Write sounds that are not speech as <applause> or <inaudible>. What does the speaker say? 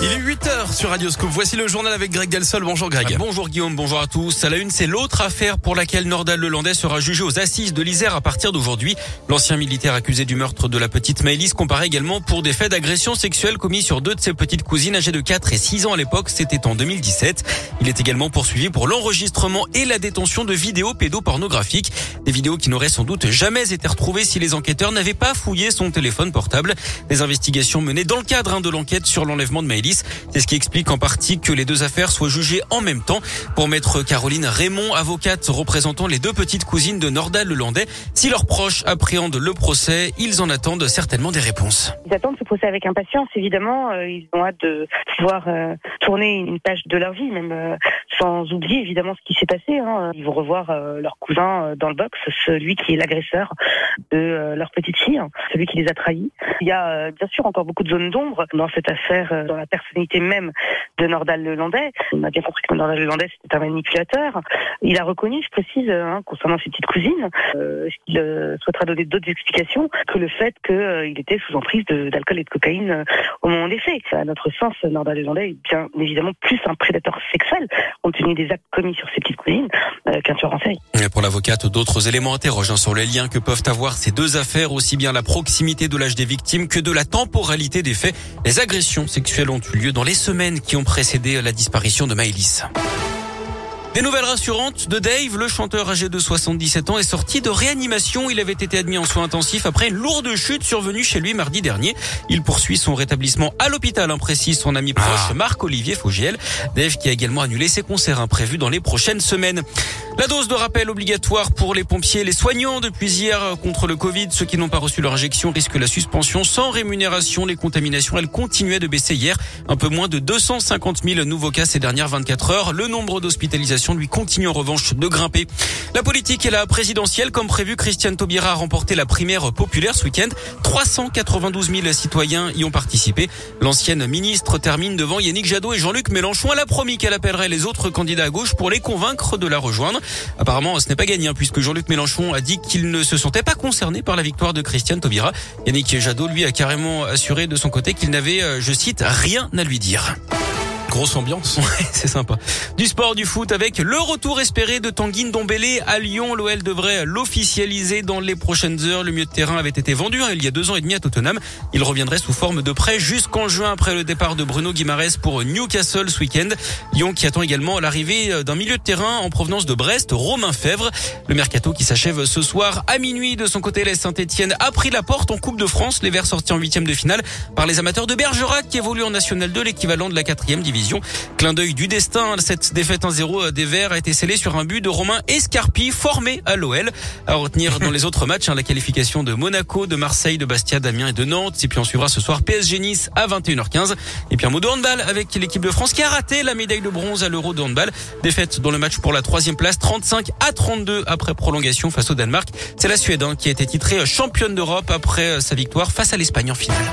Il est 8h sur Radioscope. Voici le journal avec Greg Delsol. Bonjour Greg. Bonjour Guillaume, bonjour à tous. À la une, c'est l'autre affaire pour laquelle Nordal Lelandais sera jugé aux assises de l'Isère à partir d'aujourd'hui. L'ancien militaire accusé du meurtre de la petite Maëlys comparaît également pour des faits d'agression sexuelle commis sur deux de ses petites cousines âgées de 4 et 6 ans à l'époque. C'était en 2017. Il est également poursuivi pour l'enregistrement et la détention de vidéos pédopornographiques. Des vidéos qui n'auraient sans doute jamais été retrouvées si les enquêteurs n'avaient pas fouillé son téléphone portable. Des investigations menées dans le cadre hein, de l'enquête sur l'enlèvement de Maëlys. C'est ce qui explique en partie que les deux affaires soient jugées en même temps. Pour maître Caroline Raymond, avocate représentant les deux petites cousines de Nordal Lelandais, si leurs proches appréhendent le procès, ils en attendent certainement des réponses. Ils attendent ce procès avec impatience, évidemment. Euh, ils ont hâte de pouvoir euh, tourner une page de leur vie, même euh, sans oublier évidemment ce qui s'est passé. Hein. Ils vont revoir leur cousin dans le box, celui qui est l'agresseur de leur petite fille, celui qui les a trahis. Il y a bien sûr encore beaucoup de zones d'ombre dans cette affaire, dans la personnalité même de Nordal Lelandais. On a bien compris que Nordal Lelandais c'était un manipulateur. Il a reconnu, je précise, hein, concernant ses petites cousines, euh, euh, souhaitera donner d'autres explications que le fait qu'il euh, était sous emprise d'alcool et de cocaïne euh, au moment des faits. À notre sens, Nordal Lelandais est bien évidemment plus un prédateur sexuel, tenu des actes commis sur ses petites cousines, qu'un tueur. Pour l'avocate, d'autres éléments interrogent sur les liens que peuvent avoir ces deux affaires, aussi bien la proximité de l'âge des victimes que de la temporalité des faits. Les agressions sexuelles ont eu lieu dans les semaines qui ont précédé la disparition de Maëlys. Des nouvelles rassurantes de Dave, le chanteur âgé de 77 ans est sorti de réanimation. Il avait été admis en soins intensifs après une lourde chute survenue chez lui mardi dernier. Il poursuit son rétablissement à l'hôpital, précise son ami proche ah. Marc-Olivier Faugiel. Dave qui a également annulé ses concerts imprévus dans les prochaines semaines. La dose de rappel obligatoire pour les pompiers et les soignants depuis hier contre le Covid. Ceux qui n'ont pas reçu leur injection risquent la suspension sans rémunération. Les contaminations, elles continuaient de baisser hier. Un peu moins de 250 000 nouveaux cas ces dernières 24 heures. Le nombre d'hospitalisations lui continue en revanche de grimper. La politique et la présidentielle, comme prévu, Christiane Taubira a remporté la primaire populaire ce week-end. 392 000 citoyens y ont participé. L'ancienne ministre termine devant Yannick Jadot et Jean-Luc Mélenchon. Elle a promis qu'elle appellerait les autres candidats à gauche pour les convaincre de la rejoindre. Apparemment, ce n'est pas gagné hein, puisque Jean-Luc Mélenchon a dit qu'il ne se sentait pas concerné par la victoire de Christiane Taubira. Yannick Jadot, lui, a carrément assuré de son côté qu'il n'avait, euh, je cite, rien à lui dire. Grosse ambiance. <laughs> c'est sympa. Du sport, du foot avec le retour espéré de Tanguy Ndombele à Lyon. L'OL devrait l'officialiser dans les prochaines heures. Le milieu de terrain avait été vendu hein, il y a deux ans et demi à Tottenham. Il reviendrait sous forme de prêt jusqu'en juin après le départ de Bruno Guimares pour Newcastle ce week-end. Lyon qui attend également l'arrivée d'un milieu de terrain en provenance de Brest, Romain Fèvre. Le mercato qui s'achève ce soir à minuit de son côté, les Saint-Etienne a pris la porte en Coupe de France. Les Verts sortis en huitième de finale par les amateurs de Bergerac qui évoluent en National 2, l'équivalent de la quatrième division. Clin d'œil du destin, cette défaite 1-0 des Verts a été scellée sur un but de Romain Escarpi, formé à l'OL. À retenir dans les autres matchs, hein, la qualification de Monaco, de Marseille, de Bastia, d'Amiens et de Nantes. Et puis on suivra ce soir PSG Nice à 21h15. Et puis un mot de handball avec l'équipe de France qui a raté la médaille de bronze à l'Euro de handball. Défaite dans le match pour la troisième place, 35 à 32 après prolongation face au Danemark. C'est la Suède hein, qui a été titrée championne d'Europe après sa victoire face à l'Espagne en finale.